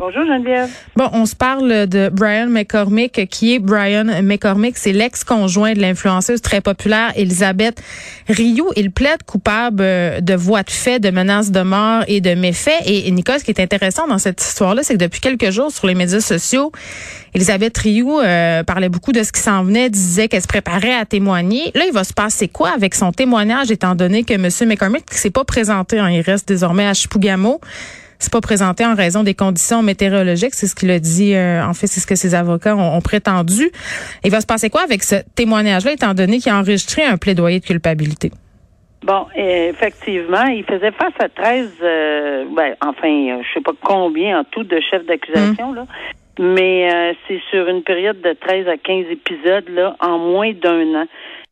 Bonjour Geneviève. Bon, on se parle de Brian McCormick, qui est Brian McCormick. C'est l'ex-conjoint de l'influenceuse très populaire Elisabeth Rioux. Il plaide coupable euh, de voies de fait, de menaces de mort et de méfaits. Et, et Nicole, ce qui est intéressant dans cette histoire-là, c'est que depuis quelques jours, sur les médias sociaux, Elisabeth Rioux euh, parlait beaucoup de ce qui s'en venait, disait qu'elle se préparait à témoigner. Là, il va se passer quoi avec son témoignage, étant donné que M. McCormick ne s'est pas présenté, hein, il reste désormais à Chipougamau, c'est pas présenté en raison des conditions météorologiques, c'est ce qu'il a dit. euh, en fait, c'est ce que ses avocats ont, ont prétendu. Il va se passer quoi avec ce témoignage-là, étant donné qu'il a enregistré un plaidoyer de culpabilité? Bon, effectivement, il faisait face à 13, euh, ben, enfin, euh, je sais pas combien en tout de chefs d'accusation, là. Mais euh, c'est sur une période de 13 à 15 épisodes, là, en moins d'un an.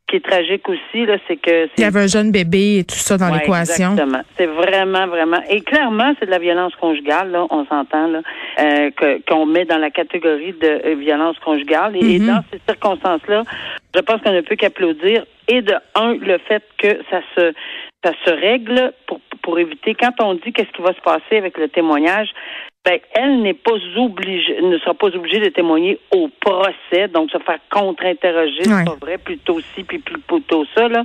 Qui est tragique aussi, là, c'est que... Il y avait un jeune bébé et tout ça dans Ouais, l'équation. Exactement. C'est vraiment, vraiment. Et clairement, c'est de la violence conjugale, là, on s'entend, là, euh, que- qu'on met dans la catégorie de euh, violence conjugale. Et, et Mhm. dans ces circonstances-là, je pense qu'on ne peut qu'applaudir. Et de un, le fait que ça se ça se règle pour, pour éviter, quand on dit qu'est-ce qui va se passer avec le témoignage, ben, elle n'est pas obligée, ne sera pas obligée de témoigner au procès, donc se faire contre-interroger, Ouais. c'est pas vrai, plutôt ci, puis plutôt ça, là.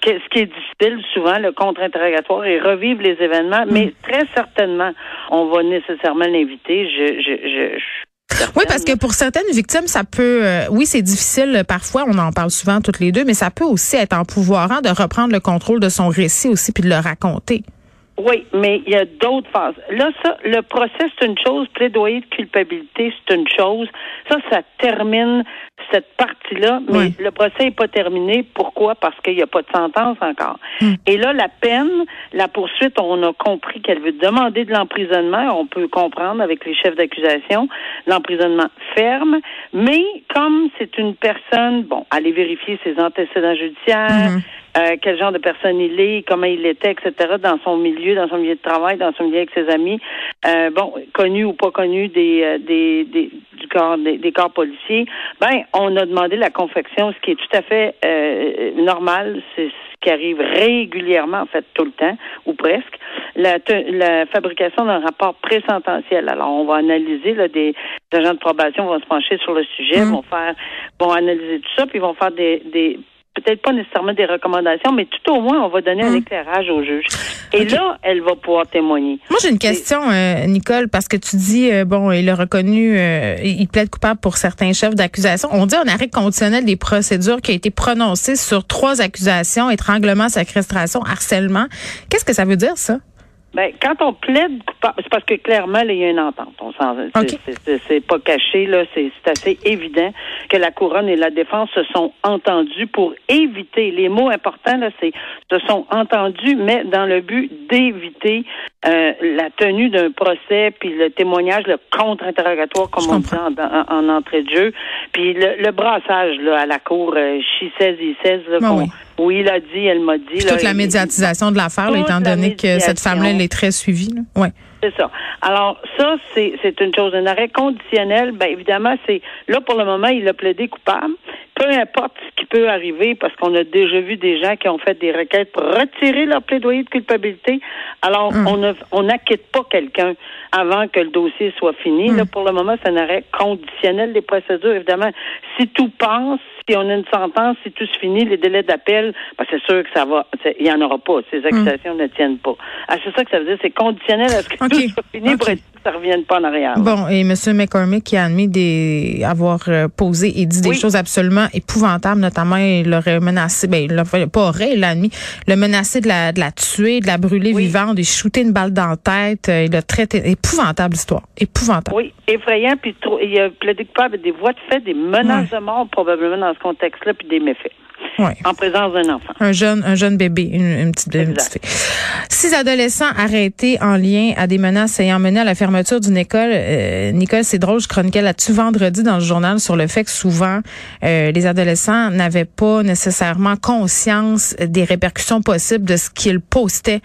Que- ce qui est difficile, souvent, le contre-interrogatoire et revivre les événements, mais très certainement, on va nécessairement l'inviter. Je, je, je, je suis Oui, parce que pour certaines victimes, ça peut, euh, oui, c'est difficile euh, parfois, on en parle souvent toutes les deux, mais ça peut aussi être empouvoirant de reprendre le contrôle de son récit aussi puis de le raconter. Oui, mais il y a d'autres phases. Là, ça, le procès, c'est une chose, plaidoyer de culpabilité, c'est une chose. Ça, ça termine cette partie-là, mais Oui. le procès n'est pas terminé. Pourquoi? Parce qu'il n'y a pas de sentence encore. Et là, la peine, la poursuite, on a compris qu'elle veut demander de l'emprisonnement. On peut comprendre avec les chefs d'accusation, l'emprisonnement ferme. Mais comme c'est une personne, bon, aller vérifier ses antécédents judiciaires, Mhm. Euh, quel genre de personne il est, comment il était, etc., dans son milieu, dans son milieu de travail, dans son milieu avec ses amis, euh, bon, connu ou pas connu des, euh, des, des du corps des, des corps policiers, ben on a demandé la confection, ce qui est tout à fait euh, normal, c'est ce qui arrive régulièrement, en fait, tout le temps, ou presque, la, la fabrication d'un rapport présententiel. Alors, on va analyser, là, des, agents de probation vont se pencher sur le sujet, Mm. vont faire, vont analyser tout ça, puis vont faire des, des peut-être pas nécessairement des recommandations, mais tout au moins, on va donner un Mm. éclairage au juge. Et là, elle va pouvoir témoigner. Moi, j'ai une question, euh, Nicole, parce que tu dis, euh, bon, il a reconnu, euh, il plaide coupable pour certains chefs d'accusation. On dit un arrêt conditionnel des procédures qui a été prononcé sur trois accusations, étranglement, séquestration, harcèlement. Qu'est-ce que ça veut dire, ça? Ben, quand on plaide c'est parce que clairement, là, il y a une entente. On s'en, c'est, pas caché, là, c'est, assez évident que la couronne et la défense se sont entendus pour éviter. Les mots importants, là, c'est se sont entendus, mais dans le but d'éviter euh, la tenue d'un procès, puis le témoignage, le contre-interrogatoire, comme Je on dit en, en- en entrée de jeu, puis le, le brassage là, à la cour, euh, she says, he says, là, Ah oui. il a dit, elle m'a dit. Puis là, toute la médiatisation de l'affaire, étant donné que cette femme-là, elle est très suivie. Là. Ouais. C'est ça. Alors, ça, c'est, une chose. Un arrêt conditionnel, ben évidemment, c'est là pour le moment, il a plaidé coupable. Peu importe ce qui peut arriver, parce qu'on a déjà vu des gens qui ont fait des requêtes pour retirer leur plaidoyer de culpabilité. Alors, Hum. on ne on n'acquitte pas quelqu'un avant que le dossier soit fini. Hum. Là, pour le moment, c'est un arrêt conditionnel des procédures. Évidemment, si tout passe, si on a une sentence, si tout se finit, les délais d'appel, ben, c'est sûr que ça va. Il n'y en aura pas. Ces accusations ne tiennent pas. Ah, c'est ça que ça veut dire. C'est conditionnel à ce que tout soit fini pour être ça ne revienne pas en arrière. Bon, et M. McCormick qui a admis des, avoir euh, posé et dit des Oui. choses absolument épouvantables, notamment il l'aurait menacé, ben il l'a fait- pas aurait, il l'a admis, le menacé de la, de la tuer, de la brûler Oui. vivante, de shooter une balle dans la tête, euh, il l'a traité, épouvantable histoire, épouvantable. Oui, effrayant, puis trop- il a plaidé coupable des voies de fait, des menaces de mort probablement dans ce contexte-là, puis des méfaits. Ouais. En présence d'un enfant. Un jeune, un jeune bébé, une, une petite, une petite fille. Six adolescents arrêtés en lien à des menaces ayant mené à la fermeture d'une école. Euh, Nicole, c'est drôle, je chroniquais là-dessus vendredi dans le journal sur le fait que souvent euh, les adolescents n'avaient pas nécessairement conscience des répercussions possibles de ce qu'ils postaient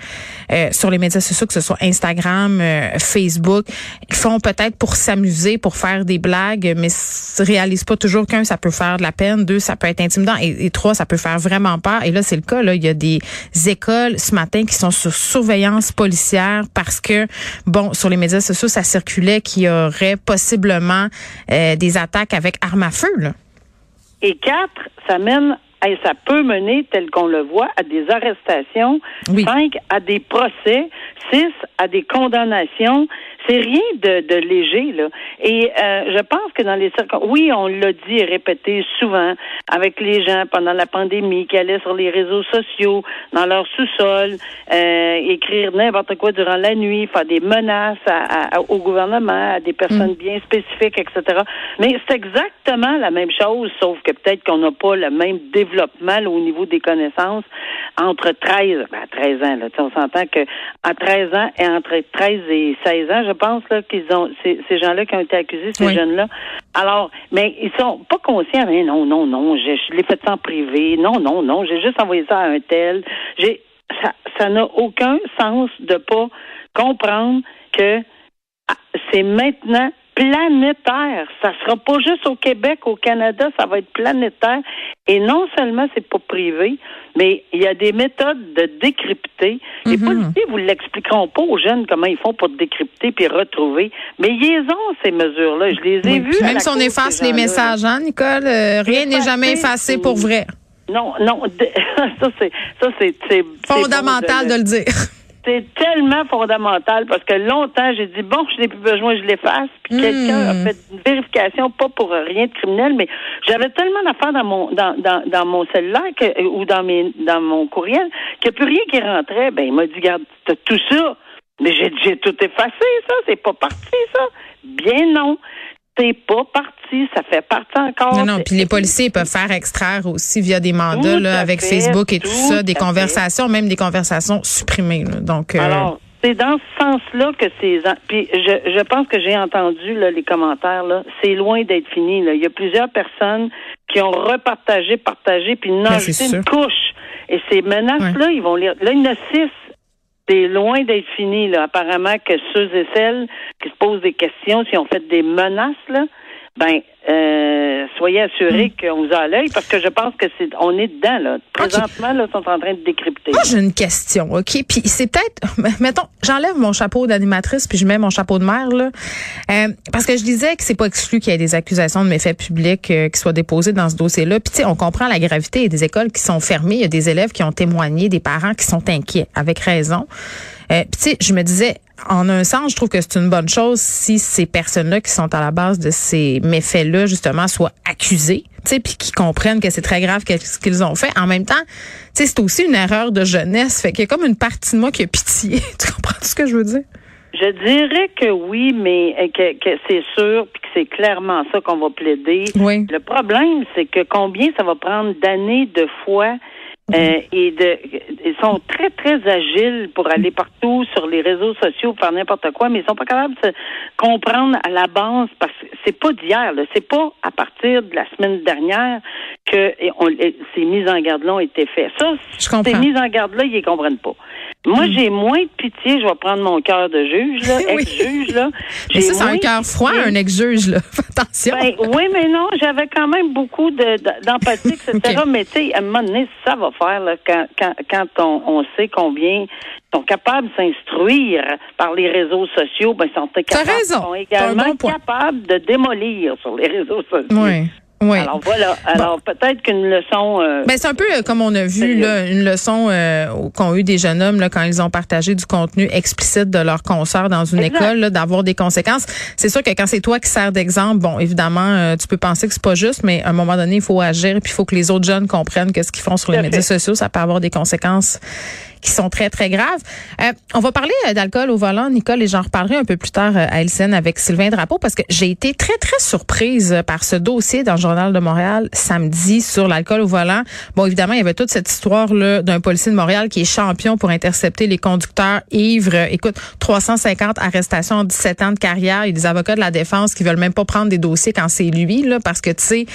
euh, sur les médias sociaux, que ce soit Instagram, Facebook. Ils font peut-être pour s'amuser, pour faire des blagues, mais ne réalisent pas toujours qu'un, ça peut faire de la peine, deux, ça peut être intimidant, et, et trois, ça peut faire vraiment peur. Et là, c'est le cas. Là, il y a des écoles ce matin qui sont sur surveillance policière parce que, bon, sur les médias sociaux, ça circulait qu'il y aurait possiblement euh, des attaques avec armes à feu. Là. Et quatre, ça mène et ça peut mener, tel qu'on le voit, à des arrestations, cinq à des procès, six à des condamnations. C'est rien de, de, léger, là. Et euh, je pense que dans les circonstances, oui, on l'a dit et répété souvent avec les gens pendant la pandémie qui allaient sur les réseaux sociaux, dans leur sous-sol, euh, écrire n'importe quoi durant la nuit, faire des menaces au gouvernement, à des personnes mm. bien spécifiques, etc. Mais c'est exactement la même chose, sauf que peut-être qu'on n'a pas le même développement au niveau des connaissances entre 13, ben 13 ans, là, on s'entend que à 13 ans et entre 13 et 16 ans, je pense là qu'ils ont ces, ces gens-là qui ont été accusés, ces jeunes-là. Alors, mais ils sont pas conscients. Mais non, non, non, je, je l'ai fait en privé. Non, non, non, j'ai juste envoyé ça à un tel. J'ai ça, ça n'a aucun sens de pas comprendre que ah, c'est maintenant planétaire. Ça sera pas juste au Québec, au Canada, ça va être planétaire. Et non seulement c'est pas privé, mais il y a des méthodes de décrypter. Les mhm. policiers vous l'expliqueront pas aux jeunes comment ils font pour décrypter puis retrouver. Mais ils ont ces mesures-là. Je les ai vues. Même si on efface les messages, hein, Nicole, euh, rien n'est jamais effacé pour vrai. Non, non, ça c'est ça c'est fondamental de le dire. C'est tellement fondamental parce que longtemps, j'ai dit, bon, je n'ai plus besoin, je l'efface. Puis hmm. quelqu'un a fait une vérification, pas pour rien de criminel, mais j'avais tellement d'affaires dans mon dans, dans, dans mon cellulaire que, ou dans mes dans mon courriel qu'il n'y a plus rien qui rentrait. Ben, il m'a dit, garde, tout ça. Mais j'ai j'ai tout effacé, ça. C'est pas parti, ça. Bien non c'est pas parti, ça fait partie encore. Non, non, puis les policiers peuvent faire extraire aussi via des mandats là, avec Facebook et tout, ça, des conversations, même des conversations supprimées. Donc, euh, Alors, c'est dans ce sens-là que c'est. Puis je, je pense que j'ai entendu là, les commentaires. là. C'est loin d'être fini. Là. Il y a plusieurs personnes qui ont repartagé, partagé, puis ben, ajouté une couche. Et ces menaces-là, ils vont lire. Là, il y en a six c'est loin d'être fini, là. Apparemment que ceux et celles qui se posent des questions, si on fait des menaces, là, ben, euh, soyez assurés hmm. qu'on vous a l'œil parce que je pense que c'est, on est dedans, là. Présentement, là, sont en train de décrypter. Moi, j'ai une question, OK? Puis c'est peut-être, mettons, j'enlève mon chapeau d'animatrice puis je mets mon chapeau de mère, là. Euh, parce que je disais que c'est pas exclu qu'il y ait des accusations de méfaits publics euh, qui soient déposées dans ce dossier-là. Puis, tu sais, on comprend la gravité. Il y a des écoles qui sont fermées. Il y a des élèves qui ont témoigné, des parents qui sont inquiets, avec raison. Euh, tu sais, je me disais, en un sens, je trouve que c'est une bonne chose si ces personnes-là qui sont à la base de ces méfaits-là, justement, soient accusées, tu sais, puis qu'ils comprennent que c'est très grave ce qu'ils ont fait. En même temps, tu sais, c'est aussi une erreur de jeunesse. Fait qu'il y a comme une partie de moi qui a pitié. tu comprends ce que je veux dire? Je dirais que oui, mais euh, que, que c'est sûr, puis que c'est clairement ça qu'on va plaider. Oui. Le problème, c'est que combien ça va prendre d'années de fois euh, et de, ils sont très, très agiles pour aller partout sur les réseaux sociaux, faire n'importe quoi, mais ils sont pas capables de comprendre à la base parce que c'est pas d'hier, c'est pas à partir de la semaine dernière que on, ces mises en garde-là ont été faites. Ça, ces mises en garde-là, ils les comprennent pas. Moi, hmm. j'ai moins de pitié, je vais prendre mon cœur de juge, là, ex-juge, là. Mais ça, c'est un cœur froid, un ex-juge, là. Attention. Ben, oui, mais non, j'avais quand même beaucoup d'empathie, de, etc. Mais, tu sais, à un moment donné, ça va faire, là, quand, quand, quand on, on sait combien sont capables de s'instruire par les réseaux sociaux, ben, sont, capables, sont également capables de démolir sur les réseaux sociaux. Oui. Oui. Alors voilà. Alors peut-être qu'une leçon. Euh, ben c'est un peu euh, comme on a vu là, une leçon euh, qu'ont eu des jeunes hommes là, quand ils ont partagé du contenu explicite de leur concert dans une école, d'avoir des conséquences. C'est sûr que quand c'est toi qui sers d'exemple, bon évidemment euh, tu peux penser que c'est pas juste, mais à un moment donné il faut agir puis il faut que les autres jeunes comprennent que ce qu'ils font sur les médias sociaux, ça peut avoir des conséquences qui sont très, très graves. Euh, on va parler euh, d'alcool au volant, Nicole, et j'en reparlerai un peu plus tard euh, à LCN avec Sylvain Drapeau, parce que j'ai été très, très surprise par ce dossier dans le Journal de Montréal samedi sur l'alcool au volant. Bon, évidemment, il y avait toute cette histoire-là d'un policier de Montréal qui est champion pour intercepter les conducteurs ivres. Écoute, 350 arrestations en 17 ans de carrière. Il y a des avocats de la défense qui veulent même pas prendre des dossiers quand c'est lui, là, parce que, tu sais,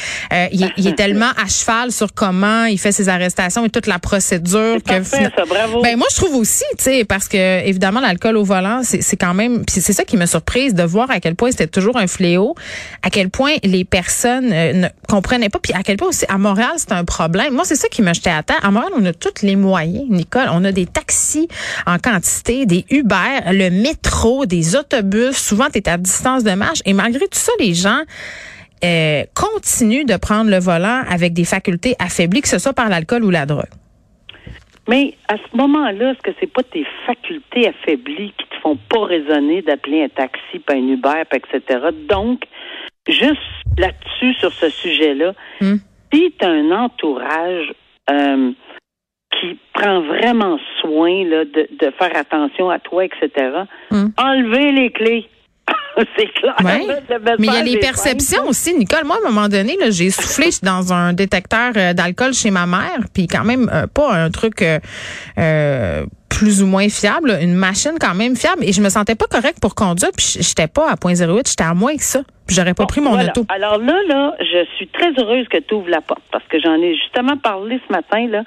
il, il, est tellement à cheval sur comment il fait ses arrestations et toute la procédure. Que, parfait, ça, bravo. Ben, moi, je trouve aussi, tu sais, parce que, évidemment, l'alcool au volant, c'est quand même, c'est ça qui me surprise de voir à quel point c'était toujours un fléau, à quel point les personnes euh, ne comprenaient pas, puis à quel point aussi, à Montréal, c'est un problème. Moi, c'est ça qui me jetait à terre. À Montréal, on a tous les moyens, Nicole. On a des taxis en quantité, des Uber, le métro, des autobus. Souvent, tu es à distance de marche. Et malgré tout ça, les gens euh, continuent de prendre le volant avec des facultés affaiblies, que ce soit par l'alcool ou la drogue. Mais à ce moment-là, est-ce que c'est pas tes facultés affaiblies qui te font pas raisonner d'appeler un taxi, pas un Uber, etc. Donc, juste là-dessus, sur ce sujet-là, hmm. si tu un entourage euh, qui prend vraiment soin là, de, de, faire attention à toi, etc., hmm. enlever les clés. c'est clair. Mais il y a les perceptions aussi, Nicole. Moi, à un moment donné, j'ai soufflé dans un détecteur euh, d'alcool chez ma mère, puis quand même euh, pas un truc euh, plus ou moins fiable, une machine quand même fiable, et je me sentais pas correct pour conduire, puis j'étais pas à 0.08, j'étais à moins que ça. Puis j'aurais pas pris mon auto. Alors là, là, je suis très heureuse que tu ouvres la porte, parce que j'en ai justement parlé ce matin, là.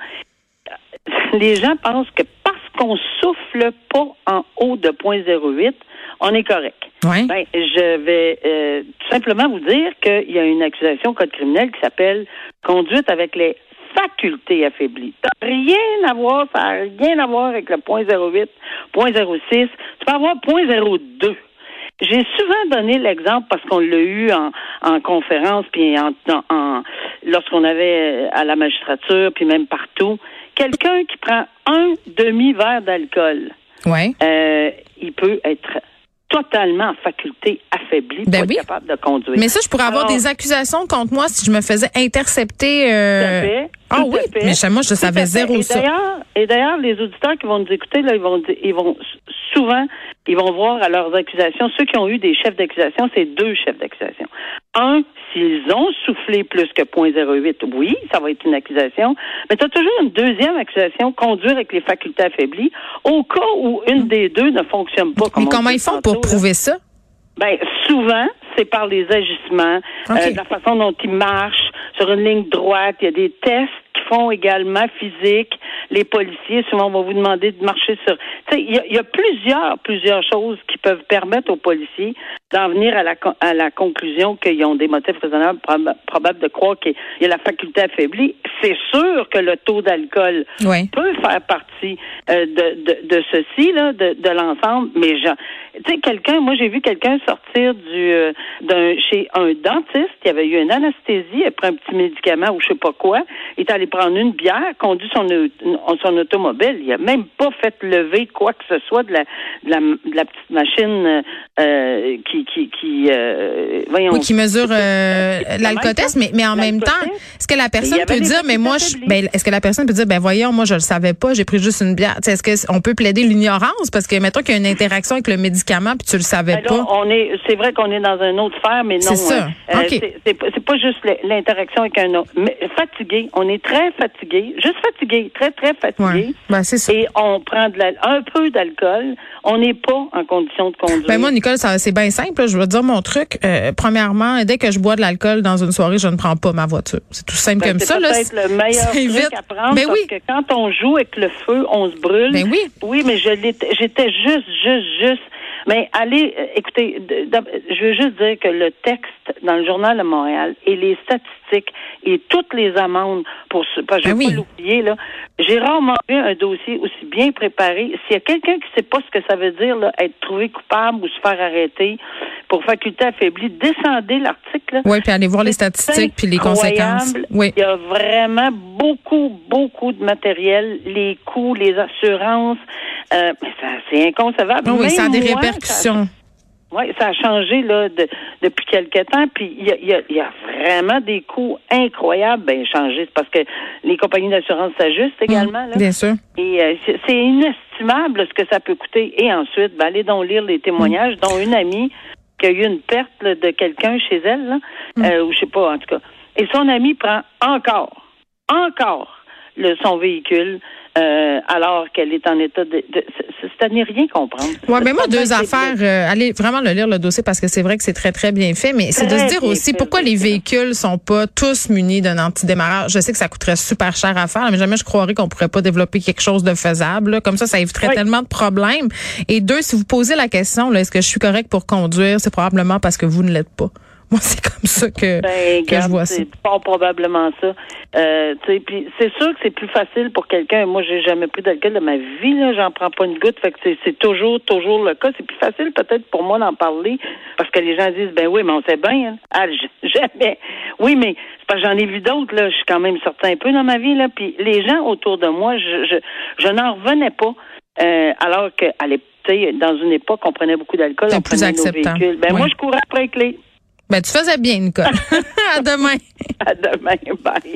Les gens pensent que parce qu'on souffle pas en haut de 0.08, on est correct. Ben, je vais euh, tout simplement vous dire qu'il y a une accusation au code criminel qui s'appelle conduite avec les facultés affaiblies. Ça n'a rien à voir, ça n'a rien à voir avec le point 08, point 06. Tu peux avoir point 02. J'ai souvent donné l'exemple parce qu'on l'a eu en, en conférence, puis en, en lorsqu'on avait euh, à la magistrature, puis même partout. Quelqu'un qui prend un demi-verre d'alcool, ouais. euh, il peut être totalement en faculté affaiblie ben pour être capable de conduire. Mais ça, je pourrais avoir des accusations contre moi si je me faisais intercepter. Euh... Ah oui, mais moi, je savais zéro et ça. Et d'ailleurs, les auditeurs qui vont nous écouter, là, ils vont, ils vont souvent, ils vont voir à leurs accusations, ceux qui ont eu des chefs d'accusation, c'est deux chefs d'accusation. Un, s'ils ont soufflé plus que 0.08, oui, ça va être une accusation, mais tu as toujours une deuxième accusation, conduire avec les facultés affaiblies, au cas où une des deux ne fonctionne pas. Comme mais comment ils font pour prouver ça? Ben, souvent, c'est par les agissements, euh, la façon dont ils marchent sur une ligne droite. Il y a des tests font également physique. Les policiers, souvent, vont vous demander de marcher sur. Tu sais, il y, a, il y a plusieurs, plusieurs choses qui peuvent permettre aux policiers d'en venir à la, à la conclusion qu'ils ont des motifs raisonnables probables de croire qu'il y a la faculté affaiblie. C'est sûr que le taux d'alcool peut faire partie euh, de, de, de, ceci, là, de, de l'ensemble, mais tu sais, quelqu'un, moi j'ai vu quelqu'un sortir du euh, d'un chez un dentiste, il avait eu une anesthésie, il pris un petit médicament ou je sais pas quoi, il est allé prendre une bière, conduit son son automobile, il a même pas fait lever quoi que ce soit de la de la, de la petite machine euh, qui qui qui euh, voyons, oui, qui mesure euh, mais mais en même temps, est-ce que la personne peut dire mais moi je, ben, est-ce que la personne peut dire ben voyons moi je le savais pas, j'ai pris juste une bière. est-ce que on peut plaider l'ignorance? Parce que mettons qu'il y a une interaction avec le médicament puis tu le savais ben pas. on est c'est vrai qu'on est dans un autre sphère mais non. C'est ça. Euh, c'est pas juste l'interaction avec un autre. Mais fatigué, on est très fatigué, juste fatigué, très très fatigué. Ben, c'est ça. Et on prend de la, un peu d'alcool, on n'est pas en condition de conduire. Ben moi Nicole, c'est bien simple, je veux dire mon truc. Euh, premièrement, dès que je bois de l'alcool dans une soirée, je ne prends pas ma voiture. C'est tout simple ben, comme ça. C'est peut-être le meilleur truc à prendre ben parce que quand on joue avec le feu, on se brûle. Ben oui. Oui, mais je j'étais juste, juste, juste. Mais allez, euh, écoutez, je veux juste dire que le texte dans le journal de Montréal et les statistiques et toutes les amendes pour ce, pas, je vais pas l'oublier là. J'ai rarement vu un dossier aussi bien préparé. S'il y a quelqu'un qui sait pas ce que ça veut dire là, être trouvé coupable ou se faire arrêter pour faculté affaiblie, descendez l'article. Oui, puis allez voir les statistiques puis les conséquences. Oui. Il y a vraiment beaucoup, beaucoup de matériel, les coûts, les assurances. Euh, c'est inconcevable. oui, ça a des répercussions. Oui, ça a changé là de, depuis quelque temps. Puis il y a, y, a, y a, vraiment des coûts incroyables. Ben changé, parce que les compagnies d'assurance s'ajustent également. Mmh, bien sûr. Et euh, c'est inestimable ce que ça peut coûter. Et ensuite, ben, allez donc lire les témoignages, mmh. dont une amie qui a eu une perte là, de quelqu'un chez elle, là, mmh. euh, ou je sais pas en tout cas. Et son ami prend encore, encore le, son véhicule euh, alors qu'elle est en état de, de c'est à n'y rien comprendre. Ouais, mais moi deux affaires. Euh, allez vraiment le lire le dossier parce que c'est vrai que c'est très très bien fait, mais c'est de se dire aussi fait, pourquoi les véhicules sont pas tous munis d'un antidémarrage. Je sais que ça coûterait super cher à faire, mais jamais je croirais qu'on pourrait pas développer quelque chose de faisable. Là. Comme ça, ça éviterait oui. tellement de problèmes. Et deux, si vous posez la question, est-ce que je suis correct pour conduire, c'est probablement parce que vous ne l'êtes pas. Moi, c'est comme ça que, ben, que je vois ça. C'est pas probablement ça. Euh, puis c'est sûr que c'est plus facile pour quelqu'un. Moi, j'ai jamais pris d'alcool de ma vie. Là, j'en prends pas une goutte. Fait que c'est toujours, toujours le cas. C'est plus facile peut-être pour moi d'en parler parce que les gens disent, ben oui, mais on sait bien. Hein. Ah, jamais. Oui, mais c'est parce que j'en ai vu d'autres. Là, je suis quand même sorti un peu dans ma vie. Là, puis les gens autour de moi, je, je, je n'en revenais pas. Euh, alors qu'à l'époque, dans une époque, on prenait beaucoup d'alcool, on plus prenait nos véhicules. Ben Oui. moi, je courais après les clés. Ben, tu faisais bien, Nicole. à demain. À demain. Bye.